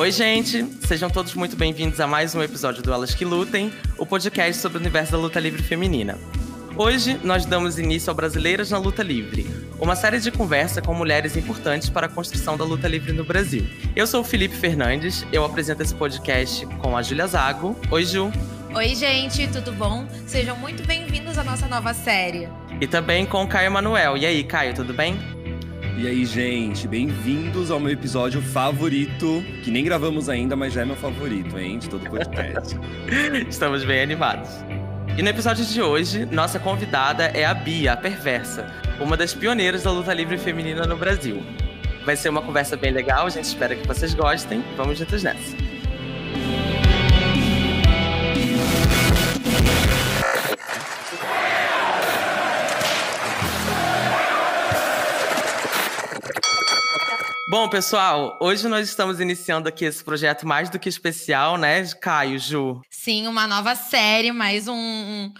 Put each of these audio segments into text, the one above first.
Oi, gente! Sejam todos muito bem-vindos a mais um episódio do Elas Que Lutem, o podcast sobre o universo da luta livre feminina. Hoje, nós damos início ao Brasileiras na Luta Livre, uma série de conversa com mulheres importantes para a construção da luta livre no Brasil. Eu sou o Felipe Fernandes, eu apresento esse podcast com a Júlia Zago. Oi, Ju! Oi, gente, tudo bom? Sejam muito bem-vindos à nossa nova série. E também com o Caio Manuel. E aí, Caio, tudo bem? E aí, gente, bem-vindos ao meu episódio favorito, que nem gravamos ainda, mas já é meu favorito, hein, de todo o podcast. Estamos bem animados. E no episódio de hoje, nossa convidada é a Bia, a Perversa, uma das pioneiras da luta livre feminina no Brasil. Vai ser uma conversa bem legal, a gente espera que vocês gostem. Vamos juntos nessa. Bom, pessoal, hoje nós estamos iniciando aqui esse projeto mais do que especial, né, Caio, Ju? Sim, uma nova série, mais um,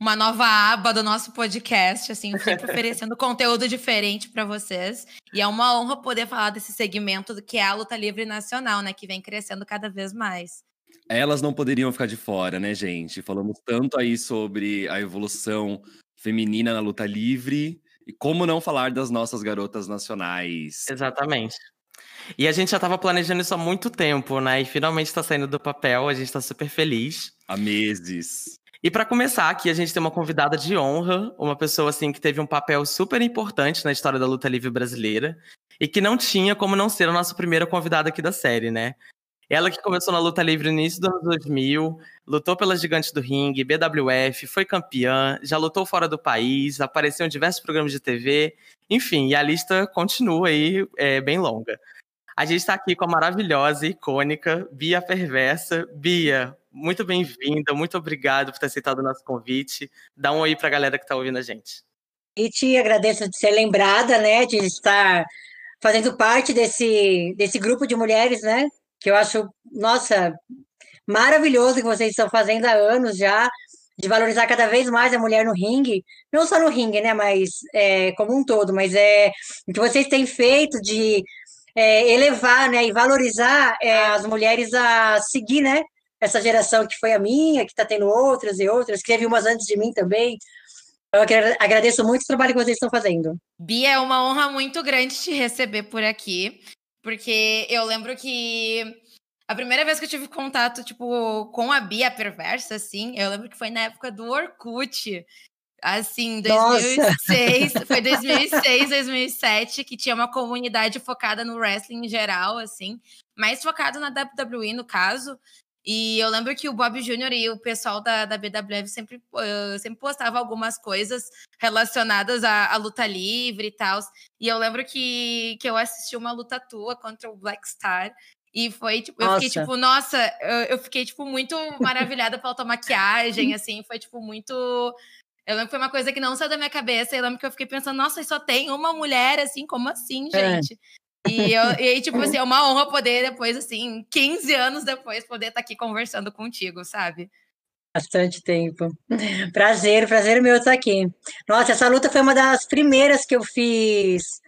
uma nova aba do nosso podcast, assim, sempre oferecendo conteúdo diferente para vocês. E é uma honra poder falar desse segmento que é a luta livre nacional, né, que vem crescendo cada vez mais. Elas não poderiam ficar de fora, né, gente? Falamos tanto aí sobre a evolução feminina na luta livre e como não falar das nossas garotas nacionais? Exatamente. E a gente já estava planejando isso há muito tempo, né? E finalmente está saindo do papel, a gente está super feliz. Há meses. E para começar aqui, a gente tem uma convidada de honra, uma pessoa assim que teve um papel super importante na história da luta livre brasileira e que não tinha como não ser a nossa primeira convidada aqui da série, né? Ela que começou na luta livre no início dos anos 2000, lutou pelas Gigantes do Ringue, BWF, foi campeã, já lutou fora do país, apareceu em diversos programas de TV, enfim, e a lista continua aí é, bem longa. A gente está aqui com a maravilhosa e icônica Bia Perversa. Bia, muito bem-vinda, muito obrigado por ter aceitado o nosso convite. Dá um oi para a galera que está ouvindo a gente. E te agradeço de ser lembrada, né, de estar fazendo parte desse, desse grupo de mulheres, né, que eu acho, nossa, maravilhoso que vocês estão fazendo há anos já, de valorizar cada vez mais a mulher no ringue, não só no ringue, né, mas é, como um todo, mas é o que vocês têm feito de é, elevar, né, e valorizar é, as mulheres a seguir, né, essa geração que foi a minha, que está tendo outras e outras, que teve umas antes de mim também. Eu agradeço muito o trabalho que vocês estão fazendo. Bia, é uma honra muito grande te receber por aqui. Porque eu lembro que a primeira vez que eu tive contato, tipo, com a Bia perversa, assim, eu lembro que foi na época do Orkut. Assim, 2006, Nossa. foi 2006, 2007, que tinha uma comunidade focada no wrestling em geral, assim, mais focado na WWE, no caso. E eu lembro que o Bob Jr. e o pessoal da, da BWF sempre, uh, sempre postava algumas coisas relacionadas à, à, luta livre e tal. E eu lembro que, que eu assisti uma luta tua contra o Black Star. E foi, tipo, eu fiquei, tipo, nossa, eu, eu fiquei, tipo, muito maravilhada pela tua maquiagem, assim, foi, tipo, muito. Eu lembro que foi uma coisa que não saiu da minha cabeça. Eu lembro que eu fiquei pensando, nossa, só tem uma mulher, assim, como assim, é. gente? É. E, eu, e aí, tipo assim, é uma honra poder depois, assim, 15 anos depois, poder estar tá aqui conversando contigo, sabe? Bastante tempo. Prazer, prazer meu estar aqui. Nossa, essa luta foi uma das primeiras que eu fiz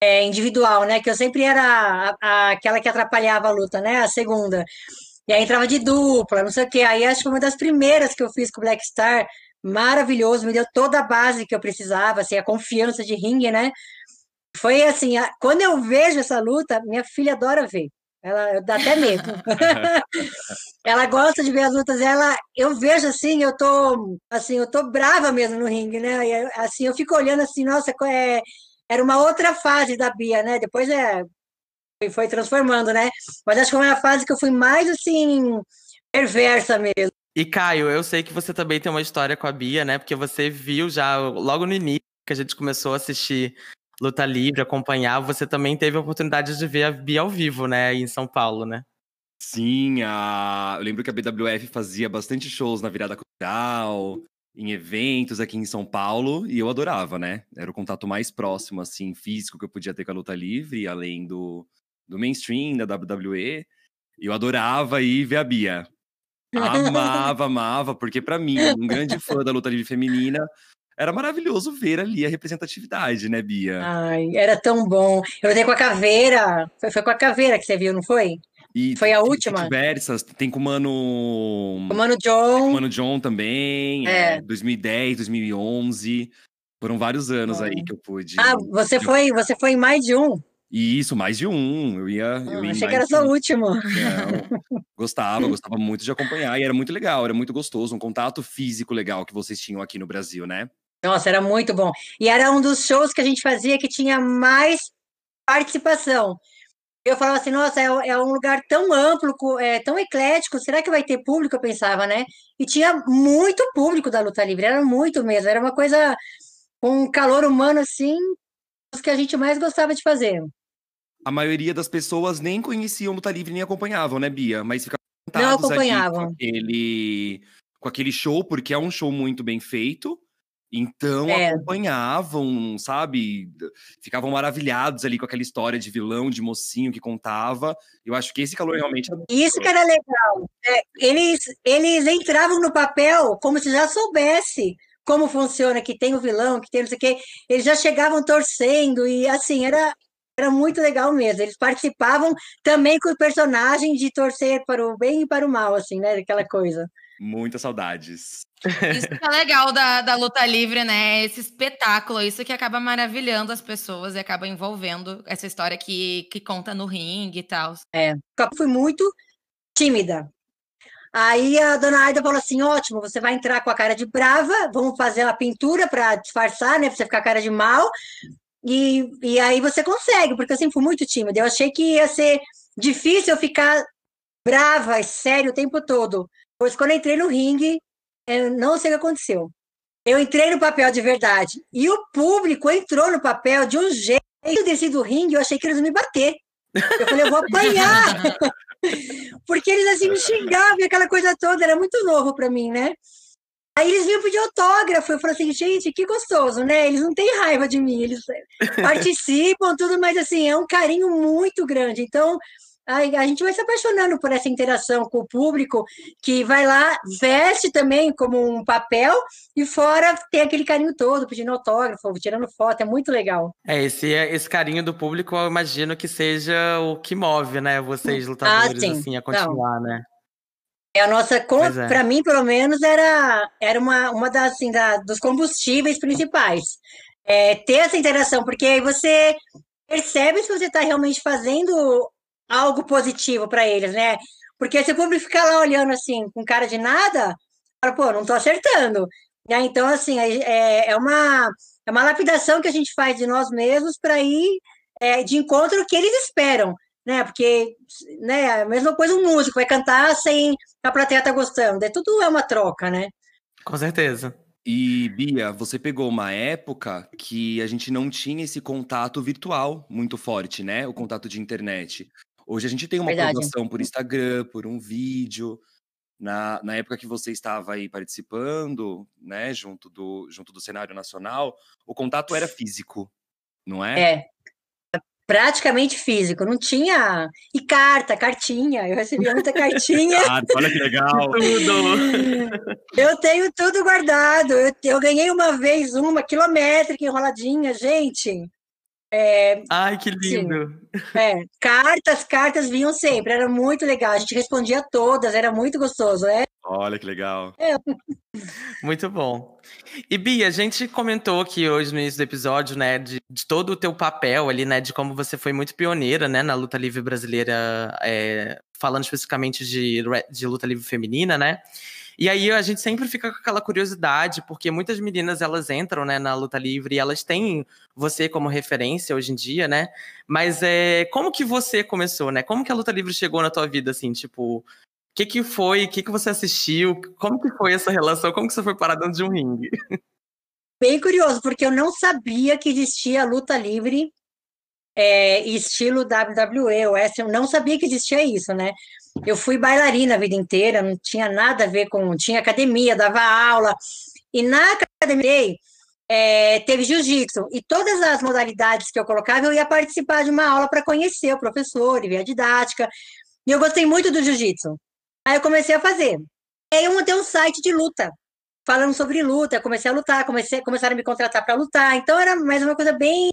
é, individual, né? Que eu sempre era a, a, aquela que atrapalhava a luta, né? A segunda. E aí entrava de dupla, não sei o quê. Aí acho que foi uma das primeiras que eu fiz com o Black Star. Maravilhoso, me deu toda a base que eu precisava, assim, a confiança de ringue, né? Foi assim, quando eu vejo essa luta, minha filha adora ver. Ela dá até medo. ela gosta de ver as lutas. Ela, eu vejo assim, eu tô assim, eu tô brava mesmo no ringue, né? E, assim, eu fico olhando assim, nossa, é, era uma outra fase da Bia, né? Depois é, foi transformando, né? Mas acho que foi uma fase que eu fui mais assim perversa mesmo. E Caio, eu sei que você também tem uma história com a Bia, né? Porque você viu já logo no início que a gente começou a assistir luta livre, acompanhar, você também teve a oportunidade de ver a Bia ao vivo, né, em São Paulo, né? Sim, a... eu lembro que a BWF fazia bastante shows na virada cultural, em eventos aqui em São Paulo, e eu adorava, né? Era o contato mais próximo, assim, físico que eu podia ter com a luta livre, além do, do mainstream, da WWE. Eu adorava ir ver a Bia. Amava, amava, porque para mim, um grande fã da luta livre feminina, era maravilhoso ver ali a representatividade, né, Bia? Ai, era tão bom. Eu lutei com a caveira. Foi, foi com a caveira que você viu, não foi? E Foi a última? Diversas. Tem com o Mano. O Mano com o John. Mano John também. É. É. 2010, 2011. Foram vários anos aí É. que eu pude. Ah, você foi, você foi em mais de um? E isso, mais de um. Eu ia. eu Ah, ia em achei que era só o último. Não, gostava, gostava muito de acompanhar. E era muito legal, era muito gostoso. Um contato físico legal que vocês tinham aqui no Brasil, né? Nossa, era muito bom. E era um dos shows que a gente fazia que tinha mais participação. Eu falava assim, nossa, é, é um lugar tão amplo, é, tão eclético, será que vai ter público? Eu pensava, né? E tinha muito público da luta livre, era muito mesmo, era uma coisa com um calor humano assim, os que a gente mais gostava de fazer. A maioria das pessoas nem conheciam Luta Livre nem acompanhavam, né, Bia? Mas ficavam Não encantados ali acompanhavam. com aquele, com aquele show, porque é um show muito bem feito. Então É. acompanhavam, sabe? Ficavam maravilhados ali com aquela história de vilão, de mocinho que contava. Eu acho que esse calor realmente era E Isso que era legal. É, eles, eles entravam no papel como se já soubesse como funciona, que tem o vilão, que tem não sei o quê. Eles já chegavam torcendo e assim, era, era muito legal mesmo. Eles participavam também com o personagem de torcer para o bem e para o mal, assim, né? Aquela coisa. muitas saudades. Isso que é legal da, da luta livre, né? Esse espetáculo, isso que acaba maravilhando as pessoas e acaba envolvendo essa história que, que conta no ringue e tal. Eu fui muito tímida. Aí a dona Aida falou assim: ótimo, você vai entrar com a cara de brava, vamos fazer uma pintura para disfarçar, né? Pra você ficar cara de mal. E, e aí você consegue, porque eu sempre fui muito tímida. Eu achei que ia ser difícil eu ficar brava, sério o tempo todo. Pois quando eu entrei no ringue, eu não sei o que aconteceu. Eu entrei no papel de verdade. E o público entrou no papel de um jeito. Eu desci do ringue, eu achei que eles iam me bater. Eu falei, eu vou apanhar. Porque eles assim me xingavam e aquela coisa toda, era muito novo para mim, né? Aí eles vinham pedir autógrafo, eu falei assim, gente, que gostoso, né? Eles não têm raiva de mim, eles participam, tudo, mas assim, é um carinho muito grande. Então, a, gente vai se apaixonando por essa interação com o público, que vai lá, veste também como um papel, e fora tem aquele carinho todo, pedindo autógrafo, tirando foto, é muito legal. É, esse, esse carinho do público, eu imagino que seja o que move, né? Vocês, lutadores, Ah, sim. assim, a continuar, né? É a nossa, Pois é. para mim, pelo menos, era, era uma, uma das, assim, da, dos combustíveis principais. É, ter essa interação, porque aí você percebe se você está realmente fazendo algo positivo para eles, né? Porque se o público ficar lá olhando assim, com cara de nada, fala, pô, não tô acertando. Né? Então, assim, é, é, uma, é uma lapidação que a gente faz de nós mesmos para ir é, de encontro ao que eles esperam, né? Porque né, a mesma coisa um músico vai cantar sem a plateia tá gostando. É, tudo é uma troca, né? Com certeza. E, Bia, você pegou uma época que a gente não tinha esse contato virtual muito forte, né? O contato de internet. Hoje a gente tem uma Verdade. por Instagram, por um vídeo. Na, na época que você estava aí participando, né, junto do, junto do cenário nacional, o contato era físico, não é? É. Praticamente físico, não tinha. E carta, cartinha, eu recebia muita cartinha. Ah, olha que legal! Tudo! Eu tenho tudo guardado. Eu, eu ganhei uma vez uma quilométrica enroladinha, gente. É, Ai, que lindo! é, cartas, cartas vinham sempre, era muito legal. A gente respondia todas, era muito gostoso. É, Olha que legal. Muito bom. E Bia, a gente comentou aqui hoje no início do episódio, né, de, de todo o teu papel ali, né, de como você foi muito pioneira, né, na luta livre brasileira, é, falando especificamente de, de luta livre feminina, né? E aí a gente sempre fica com aquela curiosidade, porque muitas meninas elas entram, né, na luta livre e elas têm você como referência hoje em dia, né? Mas é, como que você começou, né? Como que a luta livre chegou na tua vida, assim, tipo, o que que foi, o que que você assistiu, como que foi essa relação, como que você foi parar dentro de um ringue? bem curioso, porque eu não sabia que existia luta livre é, estilo WWE, eu não sabia que existia isso, né? Eu fui bailarina a vida inteira, não tinha nada a ver com. Tinha academia, dava aula, e na academia é, teve jiu-jitsu, e todas as modalidades que eu colocava, eu ia participar de uma aula para conhecer o professor e ver a didática, e eu gostei muito do jiu-jitsu. Aí eu comecei a fazer. Aí eu montei um site de luta, falando sobre luta, comecei a lutar, comecei, começaram a me contratar para lutar, então era mais uma coisa bem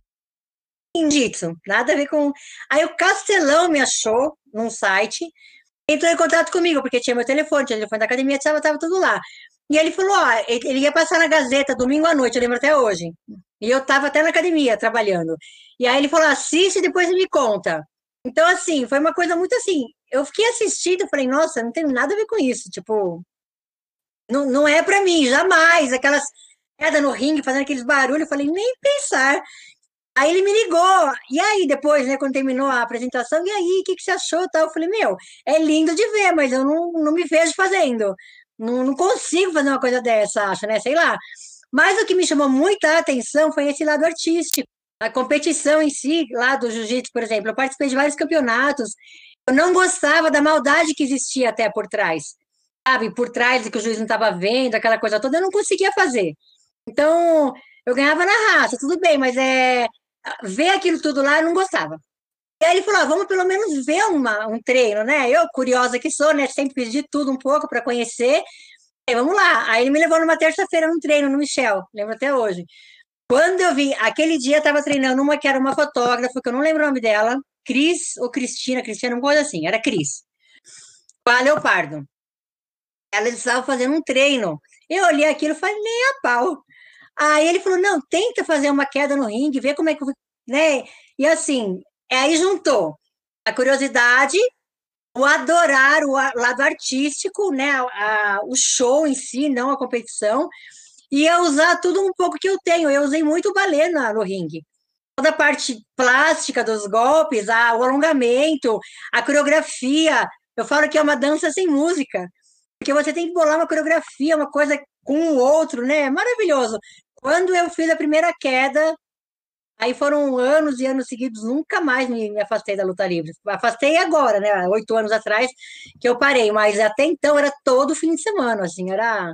jiu-jitsu, nada a ver com. Aí o Castelão me achou num site, entrou em contato comigo, porque tinha meu telefone, tinha o telefone da academia, estava tava tudo lá. E ele falou: ó, ele ia passar na Gazeta domingo à noite, eu lembro até hoje. E eu estava até na academia trabalhando. E aí ele falou: assiste e depois me conta. Então, assim, foi uma coisa muito assim. Eu fiquei assistindo, falei: nossa, não tem nada a ver com isso. Tipo, não, não é para mim, jamais. Aquelas queda no ringue, fazendo aqueles barulhos, eu falei: nem pensar. Aí ele me ligou, e aí depois, né, quando terminou a apresentação, e aí, o que, que você achou? Tal? Eu falei, meu, é lindo de ver, mas eu não, não me vejo fazendo. Não, não consigo fazer uma coisa dessa, acho, né? Sei lá. Mas o que me chamou muita atenção foi esse lado artístico. A competição em si, lá do jiu-jitsu, por exemplo, eu participei de vários campeonatos. Eu não gostava da maldade que existia até por trás. Sabe, por trás que o juiz não estava vendo, aquela coisa toda, eu não conseguia fazer. Então, eu ganhava na raça, tudo bem, mas é ver aquilo tudo lá, eu não gostava. E aí ele falou: ah, vamos pelo menos ver uma, um treino, né? Eu, curiosa que sou, né? Sempre pedi tudo um pouco para conhecer. Aí, vamos lá. Aí ele me levou numa terça-feira num treino no Michel, lembro até hoje. Quando eu vi, aquele dia estava treinando uma que era uma fotógrafa, que eu não lembro o nome dela, Cris ou Cristina, Cristina, uma coisa assim, era Cris. Com a Leopardo. Ela estava fazendo um treino. Eu olhei aquilo e falei, nem a pau. Aí ele falou: não, tenta fazer uma queda no ringue, ver como é que. Né? E assim, aí juntou a curiosidade, o adorar o lado artístico, né? A, a, o show em si, não a competição, e eu usar tudo um pouco que eu tenho. Eu usei muito balé no ringue. Toda a parte plástica dos golpes, a, o alongamento, a coreografia. Eu falo que é uma dança sem música, porque você tem que bolar uma coreografia, uma coisa com o outro, né? Maravilhoso. Quando eu fiz a primeira queda, aí foram anos e anos seguidos, nunca mais me, me afastei da luta livre. Afastei agora, né? Oito anos atrás que eu parei, mas até então era todo fim de semana, assim, era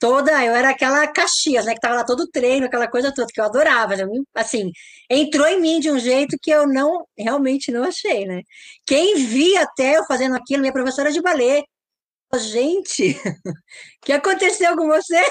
toda, eu era aquela Caxias, né, que tava lá todo treino, aquela coisa toda que eu adorava, assim, entrou em mim de um jeito que eu não, realmente não achei, né? Quem via até eu fazendo aquilo, minha professora de balé, gente, o que aconteceu com você?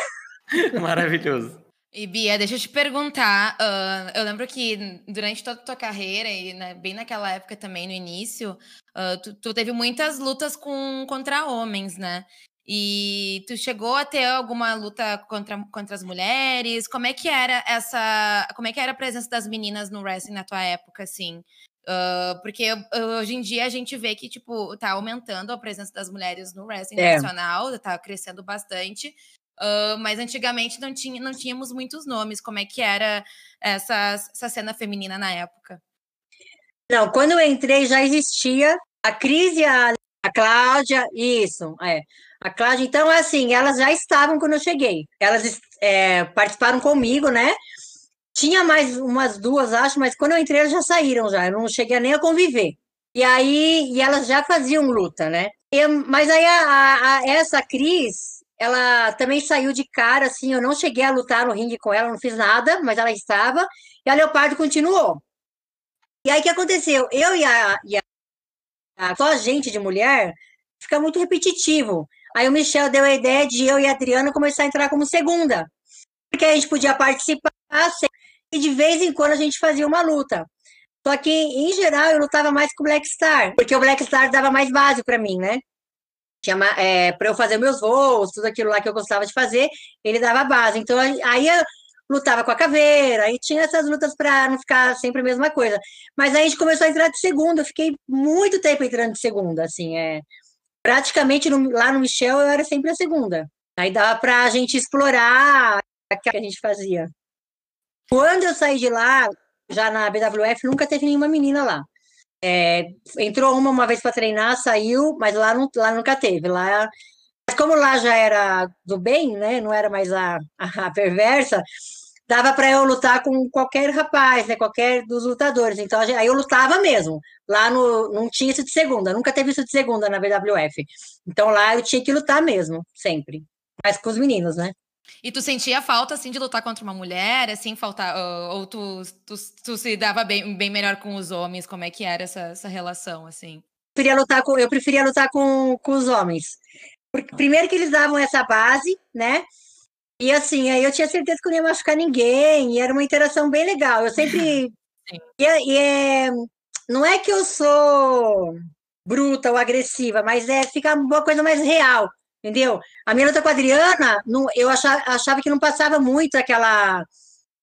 Maravilhoso. E Bia, deixa eu te perguntar. Uh, eu lembro que durante toda a tua carreira, e né, bem naquela época também, no início, uh, tu, tu, teve muitas lutas com, contra homens, né? E tu chegou a ter alguma luta contra, contra as mulheres? Como é que era essa. Como é que era a presença das meninas no wrestling na tua época, assim? Uh, porque hoje em dia a gente vê que, tipo, tá aumentando a presença das mulheres no wrestling é. nacional, tá crescendo bastante. Mas antigamente não, tinha, não tínhamos muitos nomes. Como é que era essa, essa cena feminina na época? Não, quando eu entrei já existia a Cris e a, a Cláudia, isso, é. A Cláudia, então, assim, elas já estavam quando eu cheguei. Elas é, participaram comigo, né? Tinha mais umas duas, acho, mas quando eu entrei elas já saíram já. Eu não cheguei nem a conviver. E aí, e elas já faziam luta, né? Mas aí a, a, a, essa Cris, ela também saiu de cara, assim, eu não cheguei a lutar no ringue com ela, não fiz nada, mas ela estava, e a Leopardo continuou. E aí o que aconteceu? Eu e a, e a, só a gente de mulher fica muito repetitivo. Aí o Michel deu a ideia de eu e a Adriana começar a entrar como segunda, porque a gente podia participar e de vez em quando a gente fazia uma luta. Só que, em geral, eu lutava mais com o Black Star, porque o Black Star dava mais base para mim, né? Tinha é, para eu fazer meus voos, tudo aquilo lá que eu gostava de fazer, ele dava base. Então aí eu lutava com a caveira, aí tinha essas lutas para não ficar sempre a mesma coisa. Mas aí a gente começou a entrar de segunda, eu fiquei muito tempo entrando de segunda, assim, é praticamente no, lá no Michel eu era sempre a segunda. Aí dava para a gente explorar o que a gente fazia. Quando eu saí de lá, já na BWF, nunca teve nenhuma menina lá. É, entrou uma uma vez para treinar, saiu, mas lá, não, lá nunca teve. Lá, mas como lá já era do bem, né? Não era mais a, a, a perversa, dava para eu lutar com qualquer rapaz, né? Qualquer dos lutadores. Então aí eu lutava mesmo. Lá no, não tinha isso de segunda, nunca teve isso de segunda na WWF. Então lá eu tinha que lutar mesmo, sempre. Mas com os meninos, né? E tu sentia falta, assim, de lutar contra uma mulher, assim, faltar, ou tu, tu, tu, se dava bem, bem melhor com os homens? Como é que era essa, essa relação, assim? Eu preferia lutar com, eu preferia lutar com, com os homens. Porque, primeiro que eles davam essa base, né? E assim, aí eu tinha certeza que eu não ia machucar ninguém, e era uma interação bem legal. Eu sempre. E, é- e é, não é que eu sou bruta ou agressiva, mas é fica uma coisa mais real, entendeu? A minha luta com a Adriana, não, eu achava, achava que não passava muito aquela,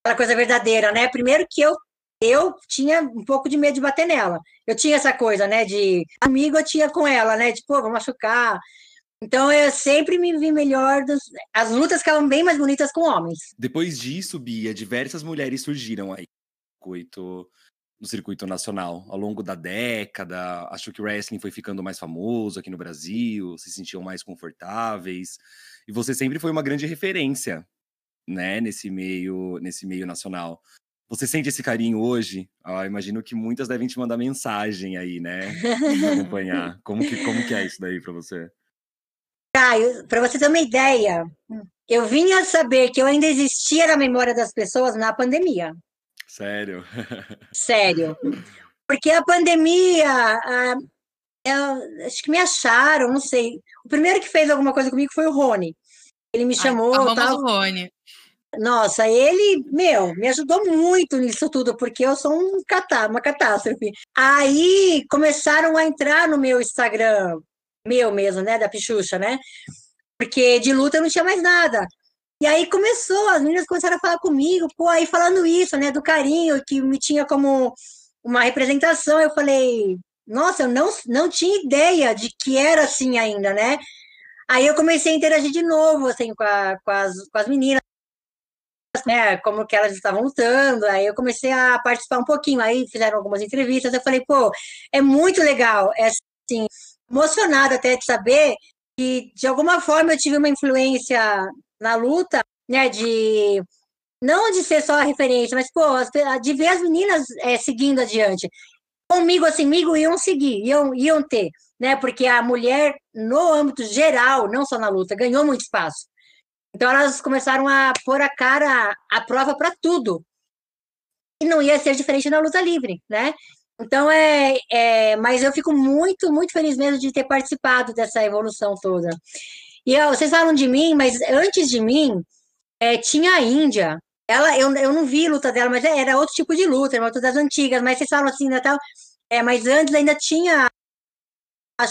aquela coisa verdadeira, né? Primeiro que eu eu tinha um pouco de medo de bater nela. Eu tinha essa coisa, né? De amigo eu tinha com ela, né? De, pô, vou machucar. Então eu sempre me vi melhor. Dos... As lutas ficavam bem mais bonitas com homens. Depois disso, Bia, diversas mulheres surgiram aí circuito, no circuito nacional. Ao longo da década, acho que o wrestling foi ficando mais famoso aqui no Brasil, se sentiam mais confortáveis. E você sempre foi uma grande referência, né, nesse meio, nesse meio nacional. Você sente esse carinho hoje? Ah, imagino que muitas devem te mandar mensagem aí, né? Acompanhar. Como que, como que é isso daí pra você? Caio, para você ter uma ideia, eu vinha saber que eu ainda existia na memória das pessoas na pandemia. Sério? Sério. Porque a pandemia, a, eu, acho que me acharam, não sei. O primeiro que fez alguma coisa comigo foi o Rony. Ele me chamou. Ai, tal. o Rony. Nossa, ele, meu, me ajudou muito nisso tudo, porque eu sou um catá, uma catástrofe. Aí começaram a entrar no meu Instagram, meu mesmo, né, da Pichucha, né? Porque de luta eu não tinha mais nada. E aí começou, as meninas começaram a falar comigo, pô, aí falando isso, né, do carinho, que me tinha como uma representação. Eu falei, nossa, eu não, não tinha ideia de que era assim ainda, né? Aí eu comecei a interagir de novo, assim, com, a, com, as, com as meninas né, como que elas estavam lutando, aí eu comecei a participar um pouquinho, aí fizeram algumas entrevistas, eu falei, pô, é muito legal, é assim, emocionada até de saber que de alguma forma eu tive uma influência na luta, né, de não de ser só a referência, mas pô, de ver as meninas é, seguindo adiante. Comigo, assim, comigo iam seguir, iam, iam ter, né, porque a mulher, no âmbito geral, não só na luta, ganhou muito espaço. Então elas começaram a pôr a cara à prova para tudo. E não ia ser diferente na luta livre, né? Então é, é, mas eu fico muito, muito feliz mesmo de ter participado dessa evolução toda. E ó, vocês falam de mim, mas antes de mim é, tinha a Índia. Ela, eu, eu não vi luta dela, mas era outro tipo de luta, era uma luta das antigas. Mas vocês falam assim, né, tal. É, mas antes ainda tinha a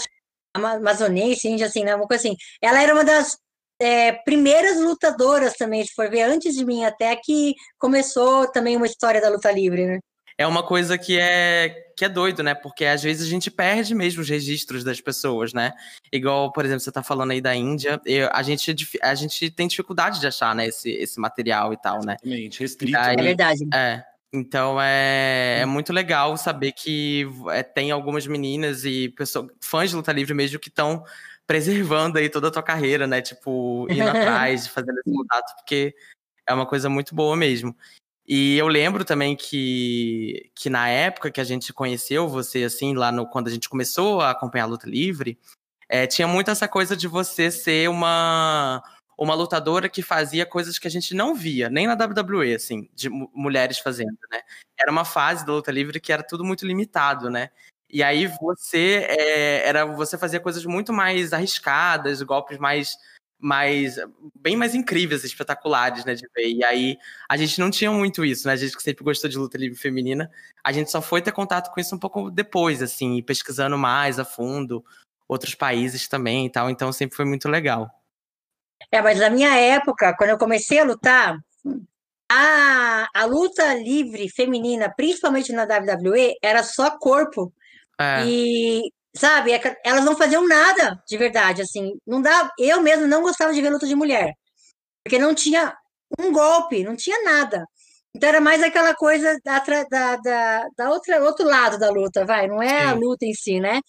amazonense, índia, assim, né, uma coisa assim. Ela era uma das é, primeiras lutadoras também, se for ver, antes de mim até, que começou também uma história da luta livre, né? É uma coisa que é, que é doido, né? Porque às vezes a gente perde mesmo os registros das pessoas, né? Igual, por exemplo, você tá falando aí da Índia, eu, a, gente, a gente tem dificuldade de achar, né, esse, esse material e tal, né? Exatamente, restrito. Daí- né? É verdade. É. Então é, é muito legal saber que é, tem algumas meninas e pessoas, fãs de luta livre mesmo que estão preservando aí toda a tua carreira, né? Tipo, indo atrás, fazendo esse contato, porque é uma coisa muito boa mesmo. E eu lembro também que, que na época que a gente conheceu você, assim, lá no, quando a gente começou a acompanhar a luta livre, é, tinha muito essa coisa de você ser uma, uma lutadora que fazia coisas que a gente não via, nem na WWE, assim, de mu- mulheres fazendo, né? Era uma fase da luta livre que era tudo muito limitado, né? E aí você é, era você fazia coisas muito mais arriscadas, golpes mais mais bem mais incríveis, espetaculares, né, de ver. E aí a gente não tinha muito isso, né? A gente que sempre gostou de luta livre feminina, a gente só foi ter contato com isso um pouco depois, assim, pesquisando mais a fundo outros países também e tal. Então sempre foi muito legal. É, mas na minha época, quando eu comecei a lutar, a, a luta livre feminina, principalmente na WWE, era só corpo. É, E, sabe, é elas não faziam nada de verdade, assim. Não dá, eu mesmo não gostava de ver luta de mulher. Porque não tinha um golpe, não tinha nada. Então era mais aquela coisa da, da, da, da outra, outro lado da luta, vai, não é a luta em si, né?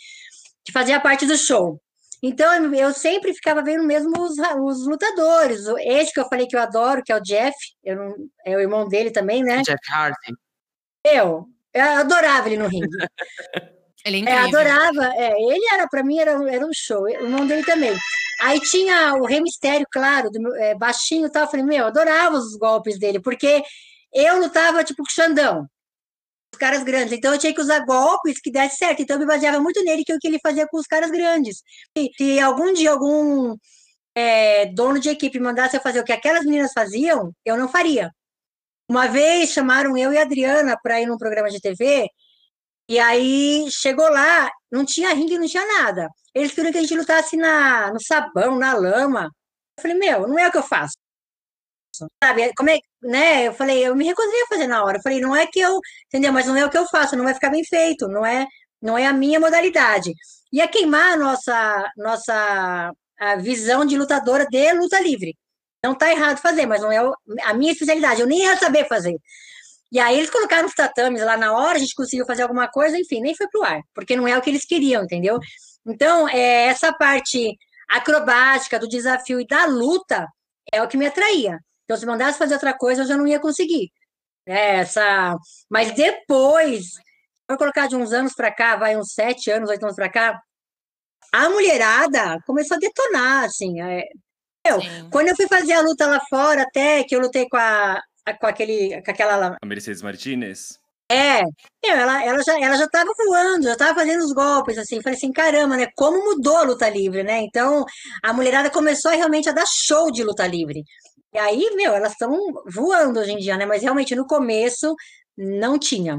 Que fazia parte do show. Então eu- sempre ficava vendo mesmo os, os lutadores. Esse que eu falei que eu adoro, que é o Jeff, eu não- é o irmão dele também, né? Jeff Hardy. Eu, eu adorava ele no ringue. Ele é É, adorava. É, ele era, para mim, era, um- era um show. O irmão dele também. Aí tinha o Rei Mistério, claro, do é, baixinho e tal. Eu falei, meu, eu adorava os golpes dele, porque eu lutava tipo com o Xandão, os caras grandes. Então eu tinha que usar golpes que desse certo. Então eu me baseava muito nele, que é o que ele fazia com os caras grandes. E se algum dia algum é, dono de equipe mandasse eu fazer o que aquelas meninas faziam, eu não faria. Uma vez chamaram eu e a Adriana para ir num programa de TV, e aí chegou lá, não tinha ringue, não tinha nada. Eles queriam que a gente lutasse na, no sabão, na lama. Eu falei, meu, não é o que eu faço. Sabe, como é, né? Eu falei, eu me recusei a fazer na hora. Eu falei, não é que eu, entendeu? Mas não é o que eu faço, não vai ficar bem feito, não é, não é a minha modalidade. Ia queimar a nossa, nossa a visão de lutadora de luta livre. Não tá errado fazer, mas não é a minha especialidade. Eu nem ia saber fazer. E aí eles colocaram os tatames lá na hora, a gente conseguiu fazer alguma coisa, enfim, nem foi pro ar, porque não é o que eles queriam, entendeu? Então, é, essa parte acrobática do desafio e da luta é o que me atraía. Então, se mandasse fazer outra coisa, eu já não ia conseguir. É, essa... Mas depois, vou colocar de uns anos para cá, vai uns sete anos, oito anos para cá, a mulherada começou a detonar, assim. É... Eu, quando eu fui fazer a luta lá fora, até que eu lutei com a, com aquele, com aquela. A Mercedes Martinez? É, ela, ela, já, ela já tava voando, já tava fazendo os golpes, assim, falei assim, caramba, né, como mudou a luta livre, né, então a mulherada começou realmente a dar show de luta livre, e aí, meu, elas estão voando hoje em dia, né, mas realmente no começo não tinha.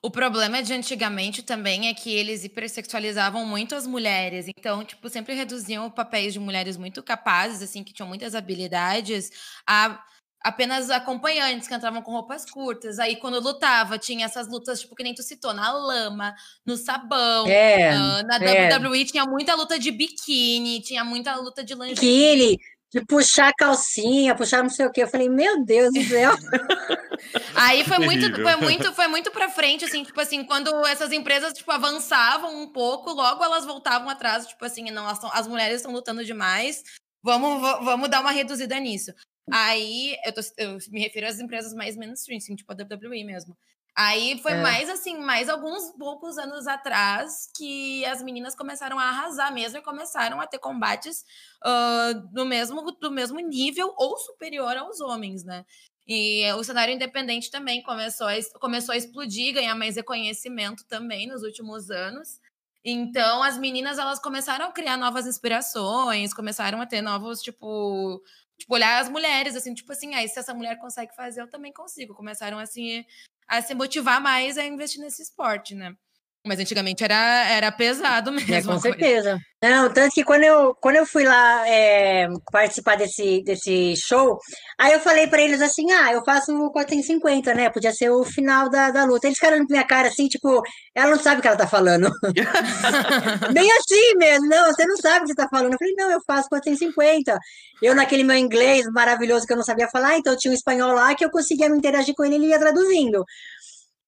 O problema de antigamente também é que eles hipersexualizavam muito as mulheres, então, tipo, sempre reduziam papéis de mulheres muito capazes, assim, que tinham muitas habilidades, a apenas acompanhantes que entravam com roupas curtas. Aí, quando lutava, tinha essas lutas, tipo, que nem tu citou, na lama, no sabão. É, uh, na é. WWE tinha muita luta de biquíni, tinha muita luta de lingerie. Biquíni, de puxar calcinha, puxar não sei o quê. Eu falei, meu Deus do céu. Aí foi muito, foi muito, foi muito pra frente, assim, tipo assim, quando essas empresas, tipo, avançavam um pouco, logo elas voltavam atrás, tipo assim, não, as, as mulheres estão lutando demais, vamos, vamos dar uma reduzida nisso. Aí, eu, tô, eu, me refiro às empresas mais mainstream, assim, tipo a WWE mesmo. Aí foi é. mais assim, mais alguns poucos anos atrás que as meninas começaram a arrasar mesmo e começaram a ter combates uh, do, mesmo, do mesmo nível ou superior aos homens, né? E o cenário independente também começou a, começou a explodir, ganhar mais reconhecimento também nos últimos anos. Então, as meninas elas começaram a criar novas inspirações, começaram a ter novos, tipo, Tipo, olhar as mulheres, assim, tipo assim, aí ah, se essa mulher consegue fazer, eu também consigo. Começaram, assim, a se motivar mais a investir nesse esporte, né? Mas antigamente era, era pesado mesmo. É, com certeza. Não, tanto que quando eu, quando eu fui lá é, participar desse, desse show, aí eu falei para eles assim: ah, eu faço o 450, né? Podia ser o final da, da luta. Eles ficaram na minha cara assim, tipo, ela não sabe o que ela tá falando. Bem assim mesmo, não, você não sabe o que você tá falando. Eu falei: não, eu faço 450. Eu, naquele meu inglês maravilhoso que eu não sabia falar, então tinha um espanhol lá que eu conseguia me interagir com ele e ele ia traduzindo.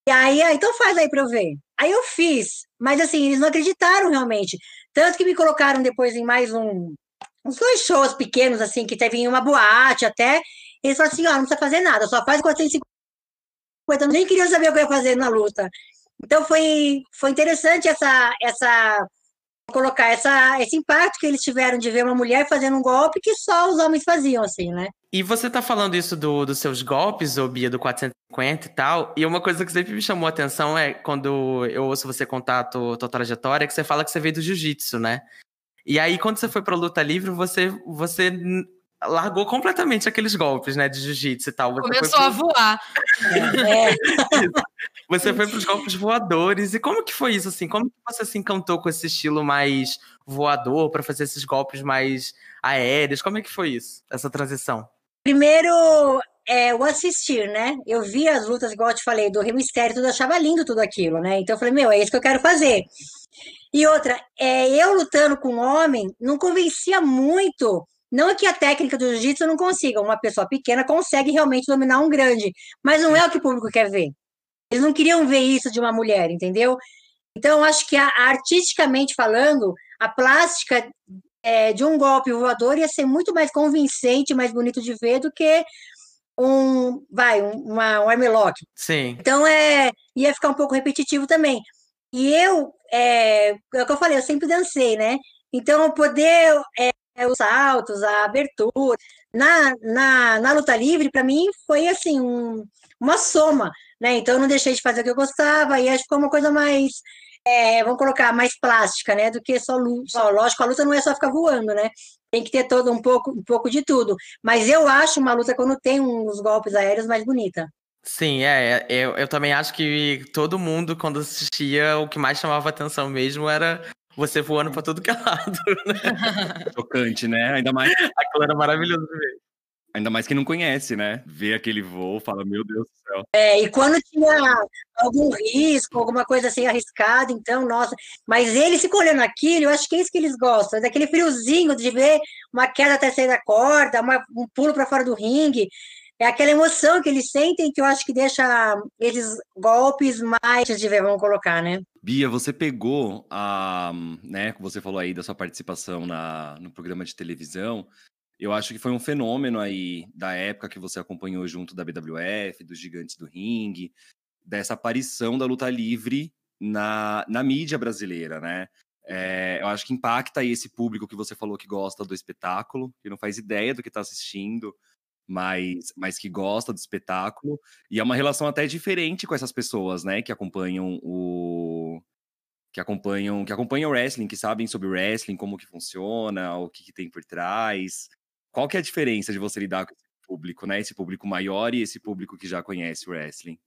E aí, ah, então faz aí para eu ver. Aí eu fiz, mas assim, eles não acreditaram realmente. Tanto que me colocaram depois em mais um, uns dois shows pequenos, assim, que teve em uma boate até. Eles falaram assim: ó, oh, não precisa fazer nada, só faz 450. Eu nem queria saber o que eu ia fazer na luta. Então foi, foi interessante essa, essa colocar essa, esse impacto que eles tiveram de ver uma mulher fazendo um golpe que só os homens faziam, assim, né? E você tá falando isso do, dos seus golpes, ô Bia, do 450 e tal, e uma coisa que sempre me chamou a atenção é quando eu ouço você contar a tua, tua trajetória, que você fala que você veio do jiu-jitsu, né? E aí, quando você foi pra luta livre, você, você largou completamente aqueles golpes, né, de jiu-jitsu e tal. Você Começou pro... a voar. é. Você foi para os golpes voadores. E como que foi isso, assim? Como que você se encantou com esse estilo mais voador para fazer esses golpes mais aéreos? Como é que foi isso, essa transição? Primeiro, é, o assistir, né? Eu vi as lutas, igual eu te falei, do Rio Mistério, tudo, achava lindo tudo aquilo, né? Então eu falei, meu, é isso que eu quero fazer. E outra, é, eu lutando com um homem não convencia muito não é que a técnica do jiu-jitsu não consiga, uma pessoa pequena consegue realmente dominar um grande, mas não é o que o público quer ver. Eles não queriam ver isso de uma mulher, entendeu? Então, acho que a, artisticamente falando, a plástica é, de um golpe voador ia ser muito mais convincente, mais bonito de ver do que um, vai, uma, um armlock. Sim. Então, é, ia ficar um pouco repetitivo também. E eu, é, é o que eu falei, eu sempre dancei, né? Então, poder é, é, os saltos, a abertura. Na, na, na luta livre, para mim, foi assim, um, uma soma, né? Então eu não deixei de fazer o que eu gostava, e acho que ficou uma coisa mais, é, vamos colocar, mais plástica, né? Do que só luta. Só, lógico, a luta não é só ficar voando, né? Tem que ter todo um pouco, um pouco de tudo. Mas eu acho uma luta quando tem uns golpes aéreos mais bonita. Sim, é, é, eu, eu também acho que todo mundo, quando assistia, o que mais chamava atenção mesmo era você voando pra tudo que é lado, né? Tocante, né? Ainda mais, Aquilo era maravilhoso de ver. Ainda mais quem não conhece, né? Vê aquele voo, fala, meu Deus do céu. É, e quando tinha algum risco, alguma coisa assim arriscada, então, nossa. Mas eles ficam olhando aquilo, eu acho que é isso que eles gostam, daquele friozinho de ver uma queda até sair da corda, uma- um pulo para fora do ringue. É aquela emoção que eles sentem que eu acho que deixa esses golpes mais de ver, vamos colocar, né? Bia, você pegou a, né, você falou aí da sua participação na, no programa de televisão. Eu acho que foi um fenômeno aí da época que você acompanhou junto da BWF, dos Gigantes do Ringue, dessa aparição da luta livre na, na mídia brasileira, né? É, eu acho que impacta aí esse público que você falou que gosta do espetáculo, que não faz ideia do que está assistindo, mas, mas que gosta do espetáculo. E é uma relação até diferente com essas pessoas, né, que acompanham o que acompanham, que acompanham o wrestling, que sabem sobre o wrestling, como que funciona, o que, que tem por trás. Qual que é a diferença de você lidar com esse público, né? Esse público maior e esse público que já conhece o wrestling.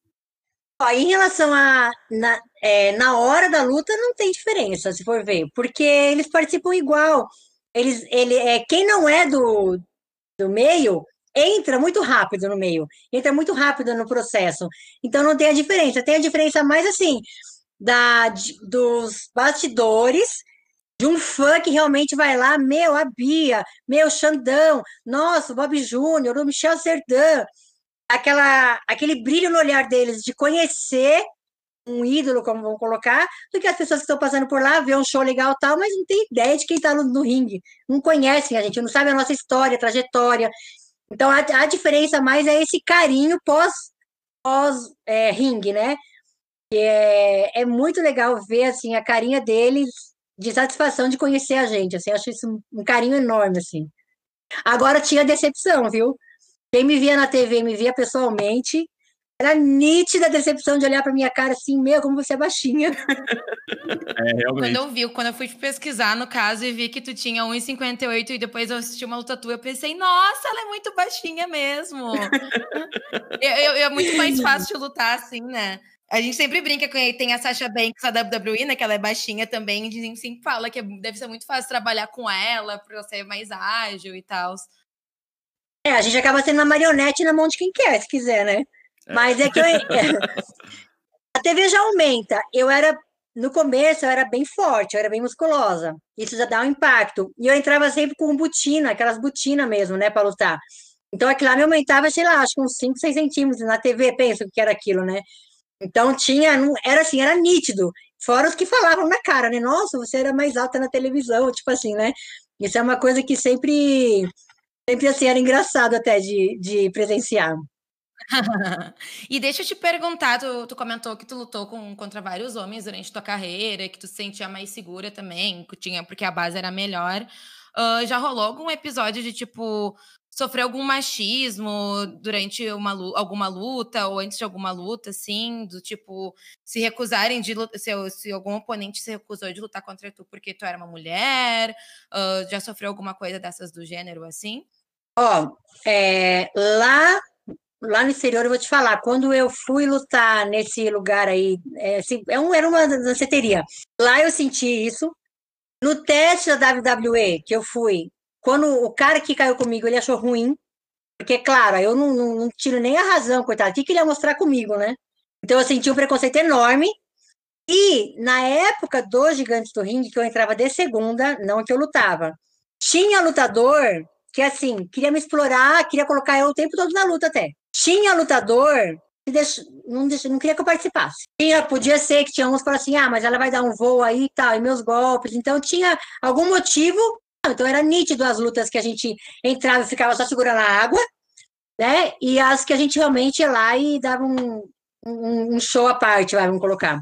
Ó, em relação a na, é, na hora da luta não tem diferença, se for ver, porque eles participam igual. Eles, ele, é, quem não é do, do meio entra muito rápido no meio, entra muito rápido no processo. Então não tem a diferença. Tem a diferença mais assim da, dos bastidores de um fã que realmente vai lá, meu, a Bia, meu, Xandão, nossa, Bob Júnior, o Michel Serdan, aquela, aquele brilho no olhar deles de conhecer um ídolo, como vão colocar, do que as pessoas que estão passando por lá, vê um show legal tal, mas não tem ideia de quem está no, no ringue. Não conhecem a gente, não sabe a nossa história, trajetória. Então, a, a diferença mais é esse carinho pós, pós é, ringue, né? É, é muito legal ver, assim, a carinha deles de satisfação de conhecer a gente, assim, acho isso um, um carinho enorme, assim. Agora tinha decepção, viu? Quem me via na TV, me via pessoalmente, era nítida a decepção de olhar para minha cara assim, meu, como você é baixinha. É, realmente. Quando eu vi, quando eu fui pesquisar no caso e vi que tu tinha 1,58 e depois eu assisti uma luta tua, eu pensei, nossa, ela é muito baixinha mesmo. Eu- eu- é muito mais fácil de lutar assim, né? A gente sempre brinca que tem a Sasha Banks da WWE, né? Que ela é baixinha também. E a gente sempre fala que é- deve ser muito fácil trabalhar com ela, pra ela ser mais ágil e tal. É, a gente acaba sendo uma marionete na mão de quem quer, se quiser, né? Mas é que eu, a TV já aumenta. Eu era, no começo, eu era bem forte, eu era bem musculosa. Isso já dá um impacto. E eu entrava sempre com botina, aquelas botinas mesmo, né, para lutar. Então aquilo lá me aumentava, sei lá, acho que uns 5, 6 centímetros. Na TV, penso que era aquilo, né? Então tinha, não- era assim, era nítido. Fora os que falavam na cara, né? Nossa, você era mais alta na televisão, tipo assim, né? Isso é uma coisa que sempre, sempre assim, era engraçado até de, de presenciar. e deixa eu te perguntar, tu, tu comentou que tu lutou com, contra vários homens durante tua carreira, que tu se sentia mais segura também, que tinha, porque a base era melhor. Ah, já rolou algum episódio de, tipo, sofrer algum machismo durante uma, alguma luta ou antes de alguma luta, assim, do tipo, se recusarem de se, se algum oponente se recusou de lutar contra tu porque tu era uma mulher, ah, já sofreu alguma coisa dessas do gênero, assim? Ó, é, lá, lá no exterior eu vou te falar, quando eu fui lutar nesse lugar aí, é, assim, é um, era uma danceteria. Lá eu senti isso. No teste da WWE que eu fui, quando o cara que caiu comigo, ele achou ruim, porque, claro, eu não, não, não tiro nem a razão, coitado, o que, que ele ia mostrar comigo, né? Então eu senti um preconceito enorme. E na época dos Gigantes do Ringue, que eu entrava de segunda, não que eu lutava, tinha lutador que assim, queria me explorar, queria colocar eu o tempo todo na luta até. Tinha lutador que não, não queria que eu participasse. Tinha, podia ser que tinha uns que falaram assim, ah, mas ela vai dar um voo aí e tal, e meus golpes. Então tinha algum motivo. Então era nítido as lutas que a gente entrava e ficava só segurando a água, né? E as que a gente realmente ia lá e dava um, um, um show à parte, vamos colocar.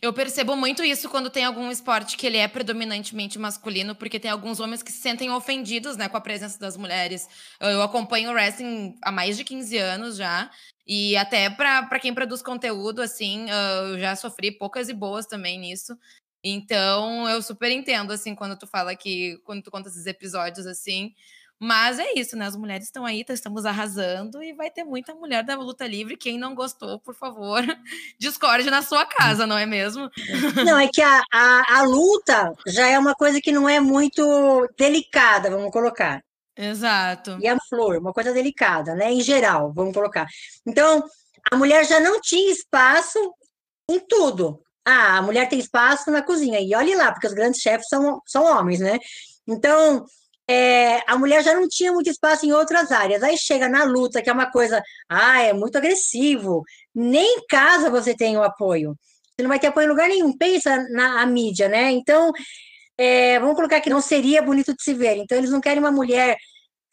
Eu percebo muito isso quando tem algum esporte que ele é predominantemente masculino, porque tem alguns homens que se sentem ofendidos, né, com a presença das mulheres. Eu, eu acompanho o wrestling há mais de 15 anos já, e até para quem produz conteúdo, assim, ah, eu já sofri poucas e boas também nisso. Então, eu super entendo, assim, quando tu fala que, quando tu conta esses episódios, assim, Mas é isso, né? As mulheres estão aí, estamos arrasando e vai ter muita mulher da luta livre. Quem não gostou, por favor, discorde na sua casa, não é mesmo? Não, é que a, a, a luta já é uma coisa que não é muito delicada, vamos colocar. Exato. E a flor, uma coisa delicada, né? Em geral, vamos colocar. Então, a mulher já não tinha espaço em tudo. Ah, a mulher tem espaço na cozinha. E olhe lá, porque os grandes chefes são, são homens, né? Então, é, a mulher já não tinha muito espaço em outras áreas. Aí chega na luta, que é uma coisa, ah, é muito agressivo. Nem em casa você tem o apoio. Você não vai ter apoio em lugar nenhum. Pensa na mídia, né? Então, é, vamos colocar que não seria bonito de se ver. Então, eles não querem uma mulher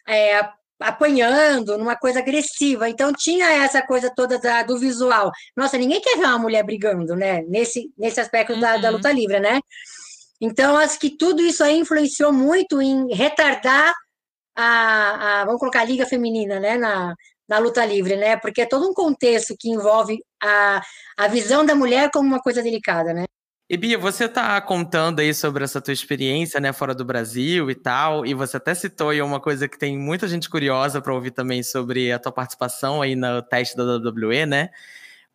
é, apanhando, numa coisa agressiva. Então, tinha essa coisa toda da, do visual. Nossa, ninguém quer ver uma mulher brigando, né? Nesse, nesse aspecto uhum. da, da uhum. luta livre, né? Então, acho que tudo isso aí influenciou muito em retardar a, a vamos colocar a liga feminina, né, na, na luta livre, né? Porque é todo um contexto que envolve a, a visão da mulher como uma coisa delicada, né? E Bia, você está contando aí sobre essa tua experiência, né, fora do Brasil e tal, e você até citou aí uma coisa que tem muita gente curiosa para ouvir também sobre a tua participação aí no teste da WWE, né?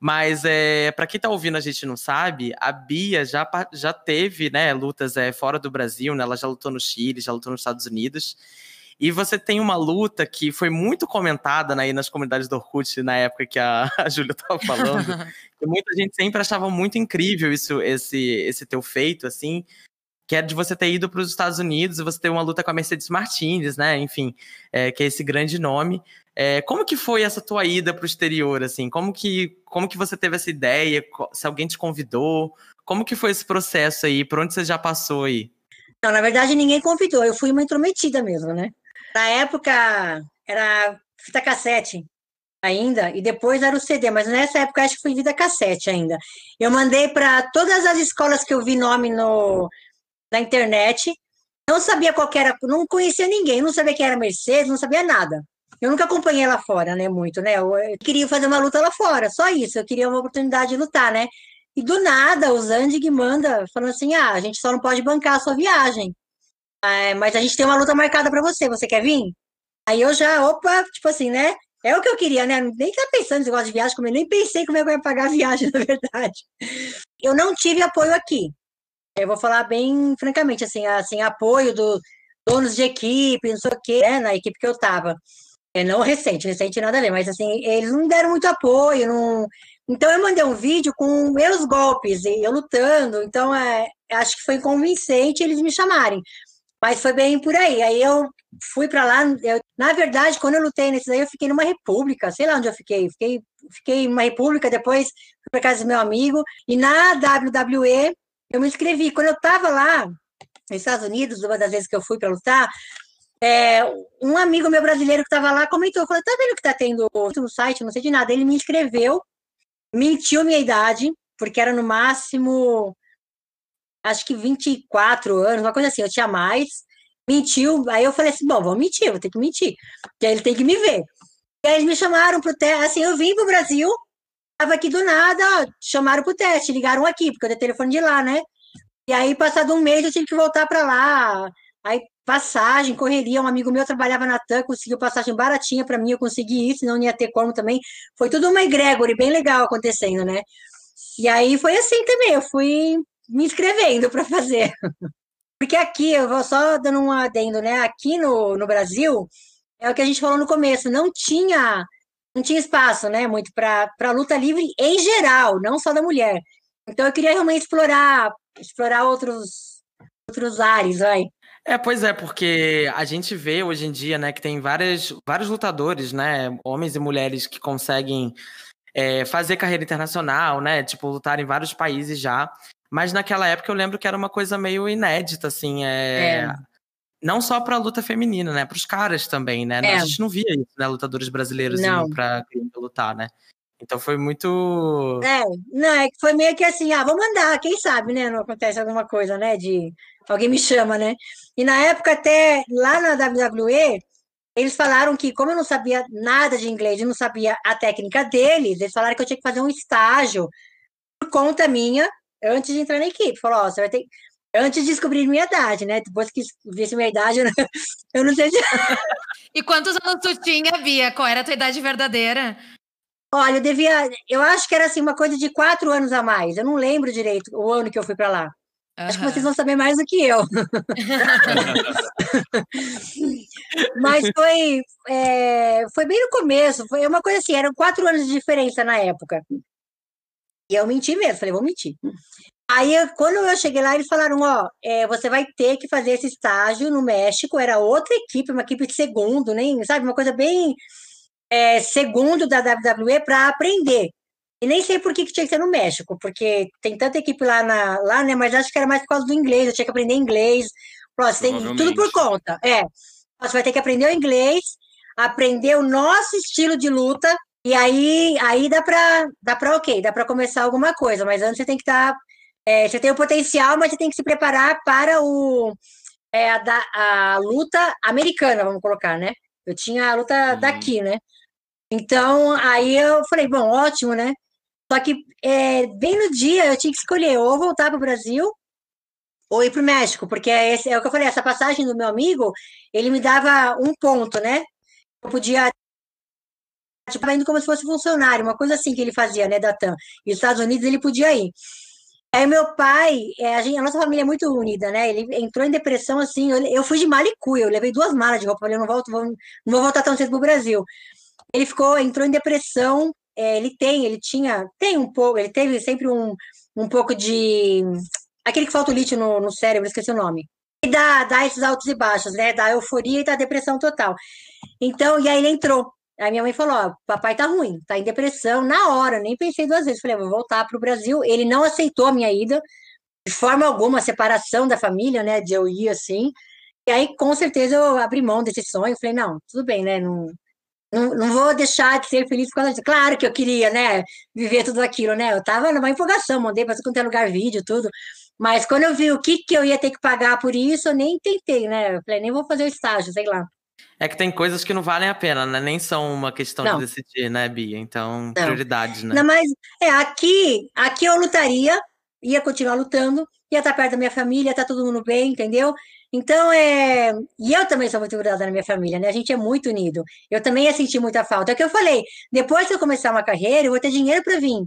Mas é, para quem está ouvindo a gente não sabe, a Bia já, já teve né, lutas é, fora do Brasil, né? Ela já lutou no Chile, já lutou nos Estados Unidos. E você tem uma luta que foi muito comentada né, aí nas comunidades do Orkut na época que a, a Júlia estava falando. que muita gente sempre achava muito incrível isso, esse, esse teu feito, assim que é de você ter ido para os Estados Unidos e você ter uma luta com a Mercedes Martinez, né? Enfim, é, que é esse grande nome. É, como que foi essa tua ida para o exterior, assim? Como que, como que você teve essa ideia? Se alguém te convidou? Como que foi esse processo aí? Por onde você já passou aí? Não, na verdade ninguém convidou. Eu fui uma intrometida mesmo, né? Na época era fita cassete ainda e depois era o CD, mas nessa época acho que foi vida cassete ainda. Eu mandei para todas as escolas que eu vi nome no na internet. Não sabia qual era, não conhecia ninguém, não sabia quem era Mercedes, não sabia nada. Eu nunca acompanhei lá fora, né, muito, né? Eu, eu queria fazer uma luta lá fora, só isso. Eu queria uma oportunidade de lutar, né? E do nada, o Zandig manda, falando assim: ah, a gente só não pode bancar a sua viagem. É, mas a gente tem uma luta marcada para você, você quer vir? Aí eu já, opa, tipo assim, né? É o que eu queria, né? Nem tá pensando nesse negócio de viagem, como eu nem pensei como é eu ia pagar a viagem, na verdade. Eu não tive apoio aqui. Eu vou falar bem francamente, assim, assim, apoio do donos de equipe, não sei o quê, né, na equipe que eu estava. É, não recente, recente nada a ver, mas assim, eles não deram muito apoio, não... Então eu mandei um vídeo com meus golpes, e eu lutando, então é, acho que foi convincente eles me chamarem. Mas foi bem por aí. Aí eu fui para lá. Eu, na verdade, quando eu lutei nesses aí, eu fiquei numa república, sei lá onde eu fiquei. Fiquei, fiquei numa república, depois fui para casa do meu amigo. E na WWE, eu me inscrevi. Quando eu estava lá, nos Estados Unidos, uma das vezes que eu fui para lutar, é, um amigo meu brasileiro que estava lá comentou, falou, tá vendo que tá tendo no site, não sei de nada. Ele me inscreveu, mentiu minha idade, porque era no máximo, acho que 24 anos, uma coisa assim, eu tinha mais, mentiu, aí eu falei assim, bom, vou mentir, vou ter que mentir, porque ele tem que me ver. E aí eles me chamaram pro teste, assim, eu vim pro Brasil, Tava aqui do nada, chamaram pro teste, ligaram aqui, porque eu tenho telefone de lá, né? E aí, passado um mês, eu tive que voltar para lá. Aí, passagem, correria. Um amigo meu trabalhava na TAM, conseguiu passagem baratinha para mim, eu consegui senão não ia ter como também. Foi tudo uma egrégore, bem legal acontecendo, né? E aí foi assim também, eu fui me inscrevendo para fazer. Porque aqui, eu vou só dando um adendo, né? Aqui no, no Brasil, é o que a gente falou no começo, não tinha não tinha espaço, né, muito para luta livre em geral, não só da mulher. Então eu queria realmente explorar, explorar outros outros ares, vai. É, pois é, porque a gente vê hoje em dia, né, que tem várias, vários lutadores, né, homens e mulheres que conseguem é, fazer carreira internacional, né, tipo, lutar em vários países já. Mas naquela época eu lembro que era uma coisa meio inédita, assim, é... é não só para a luta feminina, né? Para os caras também, né? É. A gente não via isso, né? Lutadores brasileiros não. indo para lutar, né? Então foi muito. É, não, é que foi meio que assim, ah, vou mandar, quem sabe, né? Não acontece alguma coisa, né? De alguém me chama, né? E na época, até lá na WWE, eles falaram que, como eu não sabia nada de inglês, eu não sabia a técnica deles, eles falaram que eu tinha que fazer um estágio por conta minha antes de entrar na equipe. Falou, ó, você vai ter antes de descobrir minha idade, né? Depois que visse minha idade, eu não sei se. E quantos anos tu tinha, Bia? Qual era a tua idade verdadeira? Olha, eu devia. Eu acho que era assim, uma coisa de quatro anos a mais. Eu não lembro direito o ano que eu fui para lá. Uhum. Acho que vocês vão saber mais do que eu. Mas foi, é, foi bem no começo. Foi uma coisa assim, eram quatro anos de diferença na época. E eu menti mesmo, falei, vou mentir. Aí, quando eu cheguei lá, eles falaram: Ó, é, você vai ter que fazer esse estágio no México. Era outra equipe, uma equipe de segundo, nem, sabe, uma coisa bem é, segundo da WWE para aprender. E nem sei por que, que tinha que ser no México, porque tem tanta equipe lá, na, lá, né? Mas acho que era mais por causa do inglês, eu tinha que aprender inglês. Pronto, tem tudo por conta. É. Você vai ter que aprender o inglês, aprender o nosso estilo de luta, e aí, aí dá para dá para ok, dá para começar alguma coisa, mas antes você tem que estar. Tá, é, você tem o potencial, mas você tem que se preparar para o, é, a, a luta americana, vamos colocar, né? Eu tinha a luta uhum. daqui, né? Então, aí eu falei, bom, ótimo, né? Só que é, bem no dia eu tinha que escolher ou voltar para o Brasil ou ir para o México, porque é, esse, é o que eu falei, essa passagem do meu amigo, ele me dava um ponto, né? Eu podia tipo, indo como se fosse funcionário, uma coisa assim que ele fazia, né, da TAM. E os Estados Unidos ele podia ir. Aí meu pai, é, a, gente, a, nossa família é muito unida, né? Ele entrou em depressão assim. Eu, eu fui de malicu, eu levei duas malas de roupa, falei, eu não volto, vou, não vou voltar tão cedo pro Brasil. Ele ficou, entrou em depressão. É, ele tem, ele tinha, tem um pouco, ele teve sempre um, um pouco de. Aquele que falta o lítio no, no cérebro, esqueci o nome. E dá, dá esses altos e baixos, né? Da euforia e da depressão total. Então, e aí ele entrou. Aí minha mãe falou: Ó, papai tá ruim, tá em depressão. Na hora, nem pensei duas vezes. Falei: vou voltar pro Brasil. Ele não aceitou a minha ida, de forma alguma, a separação da família, né? De eu ir assim. E aí, com certeza, eu abri mão desse sonho. Falei: não, tudo bem, né? Não, não, não vou deixar de ser feliz por causa disso. Claro que eu queria, né, viver tudo aquilo, né? Eu tava numa empolgação, mandei para quanto lugar vídeo, tudo. Mas quando eu vi o que, que eu ia ter que pagar por isso, eu nem tentei, né? Eu falei, nem vou fazer o estágio, sei lá. É que tem coisas que não valem a pena, né? Nem são uma questão não. de decidir, né, Bia? Então, não. prioridades, né? Não, mas é, aqui, aqui eu lutaria, ia continuar lutando, ia estar perto da minha família, ia estar todo mundo bem, entendeu? Então, é. E eu também sou muito grudada na minha família, né? A gente é muito unido. Eu também ia sentir muita falta. É o que eu falei, depois que eu começar uma carreira, eu vou ter dinheiro para vir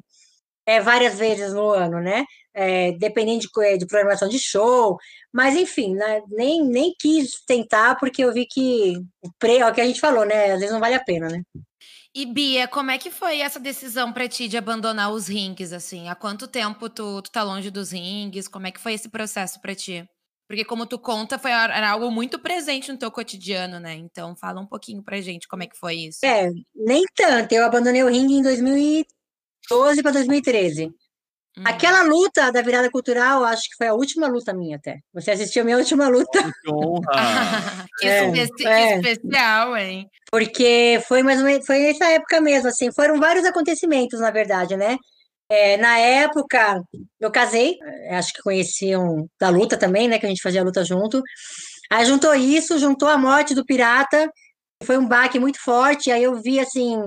é, várias vezes no ano, né? É, dependendo de, de, programação de show. Mas, enfim, né? nem, nem quis tentar, porque eu vi que o pre, é o que a gente falou, né? Às vezes não vale a pena, né? E Bia, como é que foi essa decisão para ti de abandonar os rings, assim? Há quanto tempo tu, tu tá longe dos rings? Como é que foi esse processo para ti? Porque como tu conta, foi era algo muito presente no teu cotidiano, né? Então fala um pouquinho pra gente como é que foi isso. É, nem tanto. Eu abandonei o ringue em 2012 para 2013. Hum. Aquela luta da virada cultural, acho que foi a última luta minha até. Você assistiu a minha última luta. Que honra! que, é, especi é. especial, hein? Porque foi mais ou menos, foi nessa época mesmo, assim, foram vários acontecimentos, na verdade, né? É, na época, eu casei, é, acho que conheciam da luta também, né? Que a gente fazia a luta junto. Aí juntou isso, juntou a morte do pirata, foi um baque muito forte. Aí eu vi, assim,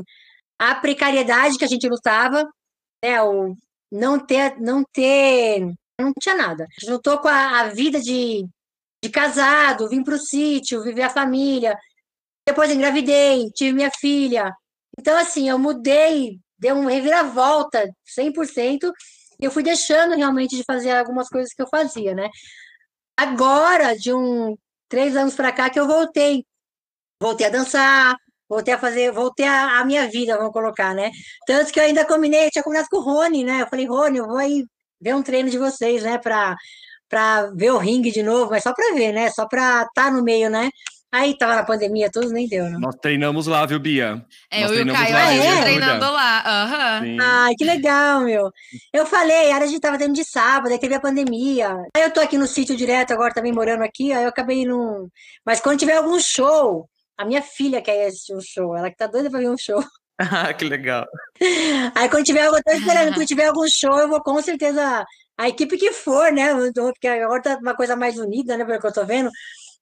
a precariedade que a gente lutava, né? O não ter, não ter, não tinha nada. Juntou com a, a vida de, de casado, vim para o sítio, viver a família. Depois engravidei, tive minha filha. Então, assim, eu mudei deu uma reviravolta 100%, e eu fui deixando realmente de fazer algumas coisas que eu fazia, né? Agora, de um três anos para cá, que eu voltei. Voltei a dançar, voltei a fazer, voltei a, a, minha vida, vamos colocar, né? Tanto que eu ainda combinei, tinha combinado com o Rony, né? Eu falei, Rony, eu vou aí ver um treino de vocês, né? Para para ver o ringue de novo, mas só para ver, né? Só para estar tá no meio, né? Aí tava na pandemia, tudo nem deu, né? Nós treinamos lá, viu, Bia? É, Nós eu e o Caio, lá, a gente treinando lá. Uhum. Ai, que legal, meu. Eu falei, a gente tava tendo de sábado, aí teve a pandemia. Aí eu tô aqui no sítio direto, agora também morando aqui, aí eu acabei num. Mas quando tiver algum show, a minha filha quer assistir um show, ela que tá doida pra ver um show. Ah, que legal. Aí quando tiver, eu tô esperando, quando tiver algum show, eu vou com certeza. A equipe que for, né? Porque agora tá uma coisa mais unida, né? Pelo que eu tô vendo.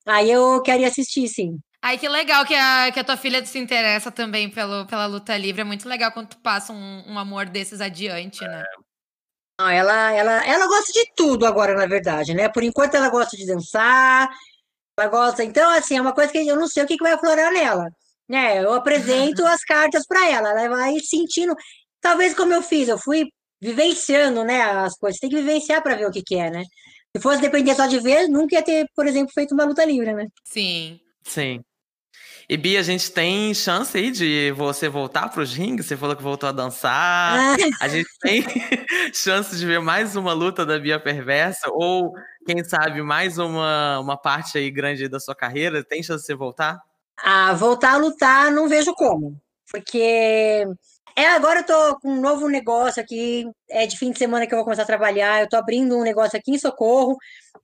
Aí eu queria assistir, sim. Ai, que legal que a, que a tua filha se interessa também pelo, pela luta livre. É muito legal quando tu passa um, um amor desses adiante, né? Não, ela, ela, ela gosta de tudo agora, na verdade, né? Por enquanto ela gosta de dançar, Ela gosta. Então, assim, é uma coisa que eu não sei o que, que vai aflorar nela. Né? Eu apresento as cartas para ela, ela vai sentindo. Talvez como eu fiz, eu fui vivenciando, né, as coisas. Tem que vivenciar para ver o que, que é, né? Se fosse depender só de ver, nunca ia ter, por exemplo, feito uma luta livre, né? Sim. Sim. E Bia, a gente tem chance aí de você voltar para os rings? Você falou que voltou a dançar. Ah. A gente tem chance de ver mais uma luta da Bia Perversa? Ou, quem sabe, mais uma, uma parte aí grande da sua carreira? Tem chance de você voltar? Ah, voltar a lutar, não vejo como. Porque é, agora eu tô com um novo negócio aqui, é de fim de semana que eu vou começar a trabalhar, eu tô abrindo um negócio aqui em Socorro,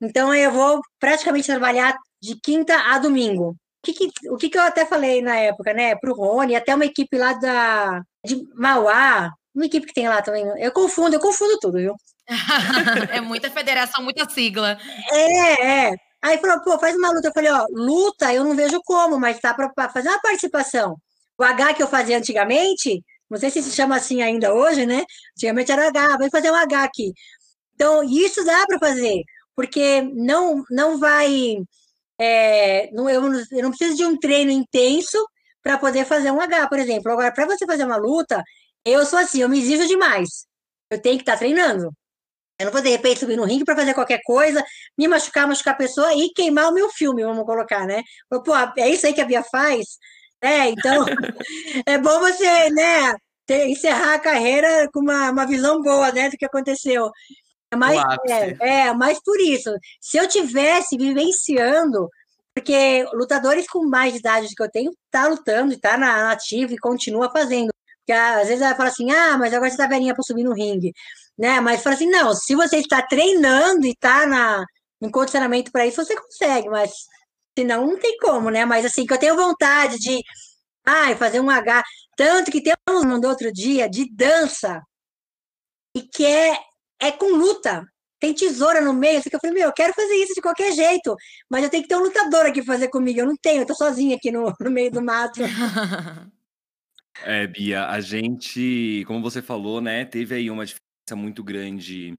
então eu vou praticamente trabalhar de quinta a domingo que, que, o que, que eu até falei na época, né? Para o Rony, até uma equipe lá da, de Mauá, uma equipe que tem lá também. Eu confundo, eu confundo tudo, viu? é muita federação, muita sigla. É, é. Aí falou, pô, faz uma luta. Eu falei, ó, luta eu não vejo como, mas tá para fazer uma participação. O H que eu fazia antigamente, não sei se se chama assim ainda hoje, né? Antigamente era H, vai fazer um H aqui. Então, isso dá para fazer, porque não, não vai é, não, eu, eu não preciso de um treino intenso para poder fazer um H, por exemplo. Agora, para você fazer uma luta, eu sou assim, eu me exijo demais. Eu tenho que estar tá treinando. Eu não vou, de repente, subir no ringue para fazer qualquer coisa, me machucar, machucar a pessoa e queimar o meu filme, vamos colocar, né? Pô, é isso aí que a Bia faz? É, então, é bom você, né, ter, encerrar a carreira com uma, uma visão boa, né, do que aconteceu. É mais, é, é, mais por isso. Se eu tivesse vivenciando, porque lutadores com mais idade que eu tenho tá lutando, tá na ativa e continua fazendo. Porque às vezes ela fala assim: "Ah, mas agora você tá velhinha para subir no ringue", né? Mas fala assim: "Não, se você está treinando e tá na em condicionamento para isso, você consegue, mas senão não tem como, né? Mas assim, que eu tenho vontade de ai, fazer um H, tanto que tem um mandou outro dia de dança e que é é com luta. Tem tesoura no meio. Assim, que eu falei, meu, eu quero fazer isso de qualquer jeito, mas eu tenho que ter um lutador aqui fazer comigo. Eu não tenho, eu tô sozinha aqui no, no meio do mato. É, Bia, a gente, como você falou, né, teve aí uma diferença muito grande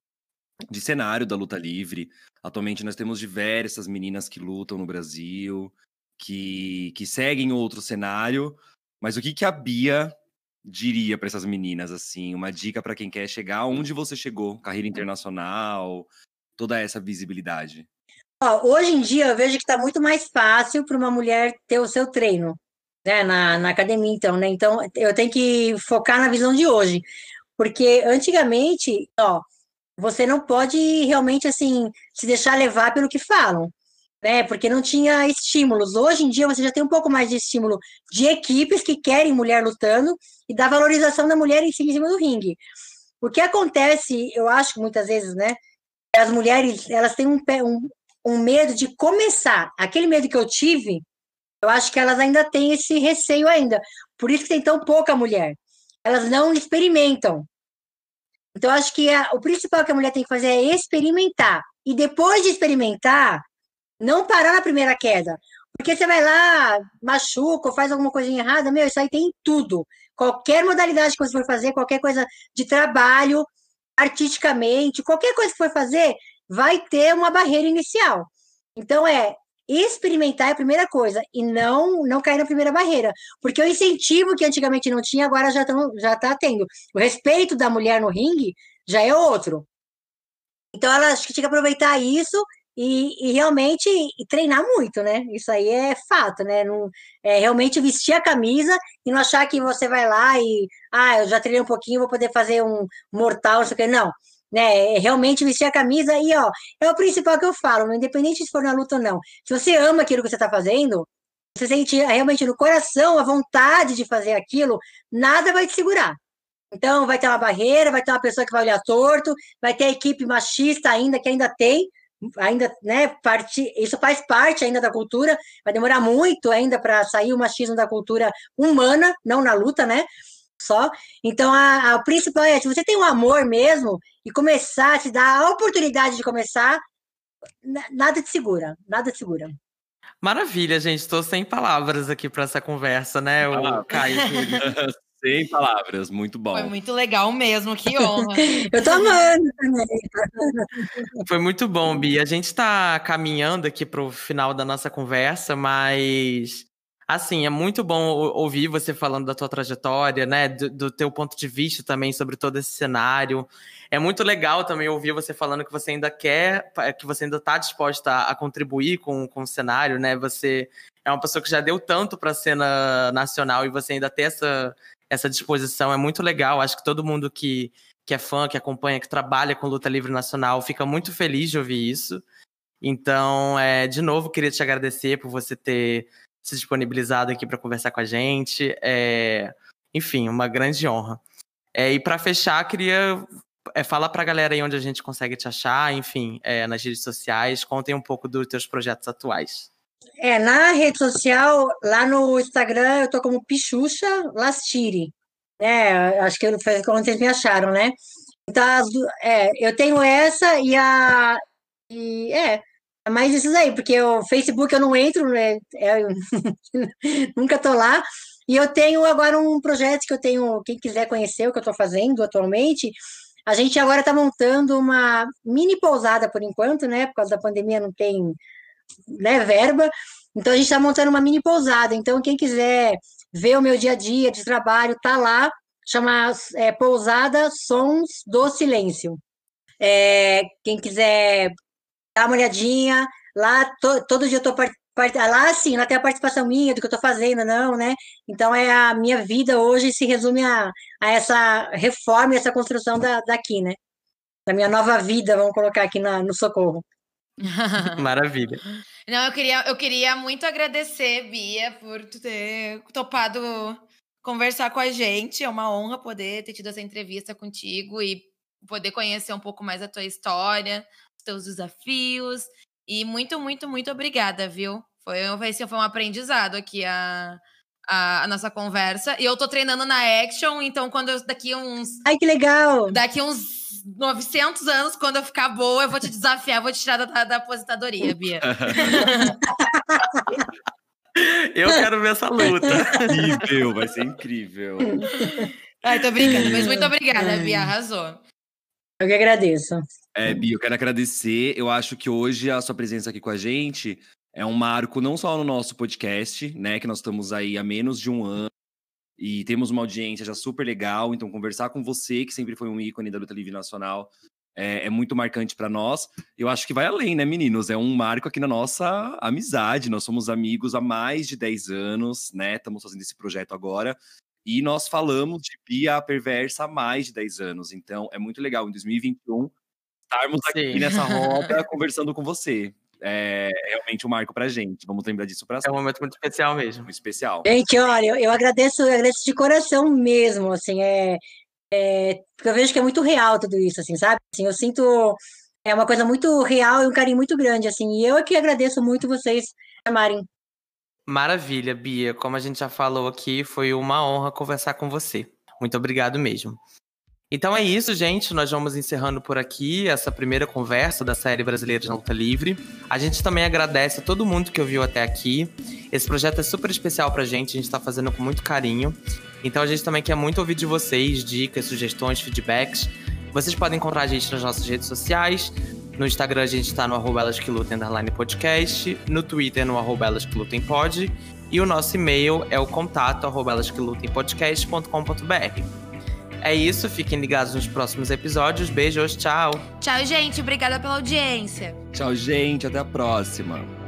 de cenário da luta livre. Atualmente nós temos diversas meninas que lutam no Brasil, que, que seguem outro cenário. Mas o que, que a Bia diria para essas meninas, assim? Uma dica para quem quer chegar onde você chegou, carreira internacional, toda essa visibilidade? Ó, hoje em dia eu vejo que está muito mais fácil para uma mulher ter o seu treino, né, na, na academia, então, né? Então eu tenho que focar na visão de hoje, porque antigamente, ó, você não pode realmente assim se deixar levar pelo que falam né? Porque não tinha estímulos. Hoje em dia você já tem um pouco mais de estímulo de equipes que querem mulher lutando e da valorização da mulher em cima do ringue. O que acontece, eu acho muitas vezes, né? As mulheres elas têm um, um, um medo de começar. Aquele medo que eu tive, eu acho que elas ainda têm esse receio ainda. Por isso que tem tão pouca mulher. Elas não experimentam. Então, acho que a, o principal que a mulher tem que fazer é experimentar. E depois de experimentar, não parar na primeira queda. Porque você vai lá, machuca ou faz alguma coisinha errada, meu, isso aí tem tudo. Qualquer modalidade que você for fazer, qualquer coisa de trabalho, artisticamente, qualquer coisa que for fazer, vai ter uma barreira inicial. Então, é experimentar é a primeira coisa e não não cair na primeira barreira. Porque o incentivo que antigamente não tinha, agora já está já tá tendo. O respeito da mulher no ringue já é outro. Então, ela acho que tinha que aproveitar isso e, e, realmente e treinar muito, né? Isso aí é fato, né? Não, é realmente vestir a camisa e não achar que você vai lá e ah, eu já treinei um pouquinho, vou poder fazer um mortal, não sei o que. Não, né? É realmente vestir a camisa e ó, é o principal que eu falo, independente se for na luta ou não. Se você ama aquilo que você está fazendo, você sente realmente no coração a vontade de fazer aquilo, nada vai te segurar. Então, vai ter uma barreira, vai ter uma pessoa que vai olhar torto, vai ter a equipe machista ainda, que ainda tem, ainda, né, parte, isso faz parte ainda da cultura, vai demorar muito ainda para sair o machismo da cultura humana, não na luta, né? Só. Então, a, a principal é, se você tem um amor mesmo e começar, se dar a oportunidade de começar, nada te segura, nada te segura. Maravilha, gente. Estou sem palavras aqui para essa conversa, né, o Caio? Sem palavras, muito bom. Foi muito legal mesmo, que honra. Eu tô amando também. Foi muito bom, Bia. A gente está caminhando aqui para o final da nossa conversa, mas assim, é muito bom ouvir você falando da tua trajetória, né? Do, do, teu ponto de vista também sobre todo esse cenário. É muito legal também ouvir você falando que você ainda quer, que você ainda está disposta a, a, contribuir com, com o cenário, né? Você é uma pessoa que já deu tanto para a cena nacional e você ainda tem essa, essa disposição. É muito legal. Acho que todo mundo que, que é fã, que acompanha, que trabalha com luta livre nacional, fica muito feliz de ouvir isso. Então, é, de novo, queria te agradecer por você ter se disponibilizado aqui para conversar com a gente. É, enfim, uma grande honra. É, e para fechar, queria é, falar para a galera aí onde a gente consegue te achar, enfim, é, nas redes sociais. Contem um pouco dos teus projetos atuais. É, na rede social, lá no Instagram, eu tô como Pichucha Lastiri. Né? Acho que foi como vocês me acharam, né? Então, é, eu tenho essa e a. E, é, é mais esses aí, porque o Facebook eu não entro, né? É, nunca tô lá. E eu tenho agora um projeto que eu tenho, quem quiser conhecer o que eu estou fazendo atualmente, a gente agora está montando uma mini pousada por enquanto, né? Por causa da pandemia não tem né, verba. Então a gente está montando uma mini pousada. Então, quem quiser ver o meu dia a dia de trabalho, tá lá, chama é, Pousada Sons do Silêncio. É, quem quiser dá uma olhadinha. Lá, to, todo dia eu tô lá sim, lá tem a participação minha do que eu estou fazendo, não, né? Então é a minha vida hoje se resume a, a essa reforma essa construção da, daqui, né? Da minha nova vida, vamos colocar aqui na, no socorro. Maravilha. Não, eu queria, eu queria muito agradecer, Bia, por ter topado conversar com a gente. É uma honra poder ter tido essa entrevista contigo e poder conhecer um pouco mais a tua história, teus desafios. E muito, muito, muito obrigada, viu? Foi, foi, foi um aprendizado aqui a, a, a, nossa conversa. E eu tô treinando na Action, então quando eu, daqui uns... Ai, que legal! Daqui uns 900 anos, quando eu ficar boa, eu vou te desafiar, vou te tirar da, da aposentadoria, Bia. eu quero ver essa luta. Incrível, vai ser incrível. Ai, tô brincando, mas muito obrigada, Bia, arrasou. Eu que agradeço. É, Bia, eu quero agradecer. Eu acho que hoje a sua presença aqui com a gente é um marco não só no nosso podcast, né? Que nós estamos aí há menos de um ano e temos uma audiência já super legal. Então, conversar com você, que sempre foi um ícone da luta livre nacional, é, é muito marcante para nós. Eu acho que vai além, né, meninos? É um marco aqui na nossa amizade. Nós somos amigos há mais de 10 anos, né? Estamos fazendo esse projeto agora. E nós falamos de Bia Perversa há mais de 10 anos. Então, é muito legal. Em 2021, estarmos Sim. aqui nessa roda conversando com você. É realmente um marco pra gente. Vamos lembrar disso pra sempre. É um momento muito especial mesmo. Muito especial. Gente, olha, eu, eu agradeço, eu agradeço de coração mesmo, assim, é, é, porque eu vejo que é muito real tudo isso, assim, sabe? Assim, eu sinto é uma coisa muito real e um carinho muito grande, assim, e eu é que agradeço muito vocês chamarem. Maravilha, Bia. Como a gente já falou aqui, foi uma honra conversar com você. Muito obrigado mesmo. Então é isso, gente. Nós vamos encerrando por aqui essa primeira conversa da série Brasileira de Luta Livre. A gente também agradece a todo mundo que ouviu até aqui. Esse projeto é super especial pra gente, a gente tá fazendo com muito carinho. Então a gente também quer muito ouvir de vocês, dicas, sugestões, feedbacks. Vocês podem encontrar a gente nas nossas redes sociais. No Instagram a gente tá no arroba elas que lutem, podcast. No Twitter no arroba elas que lutem pod. E o nosso e-mail é o contato arroba elas que lutem podcast.com.br. É isso, fiquem ligados nos próximos episódios. Beijos, tchau. Tchau, gente. Obrigada pela audiência. Tchau, gente. Até a próxima.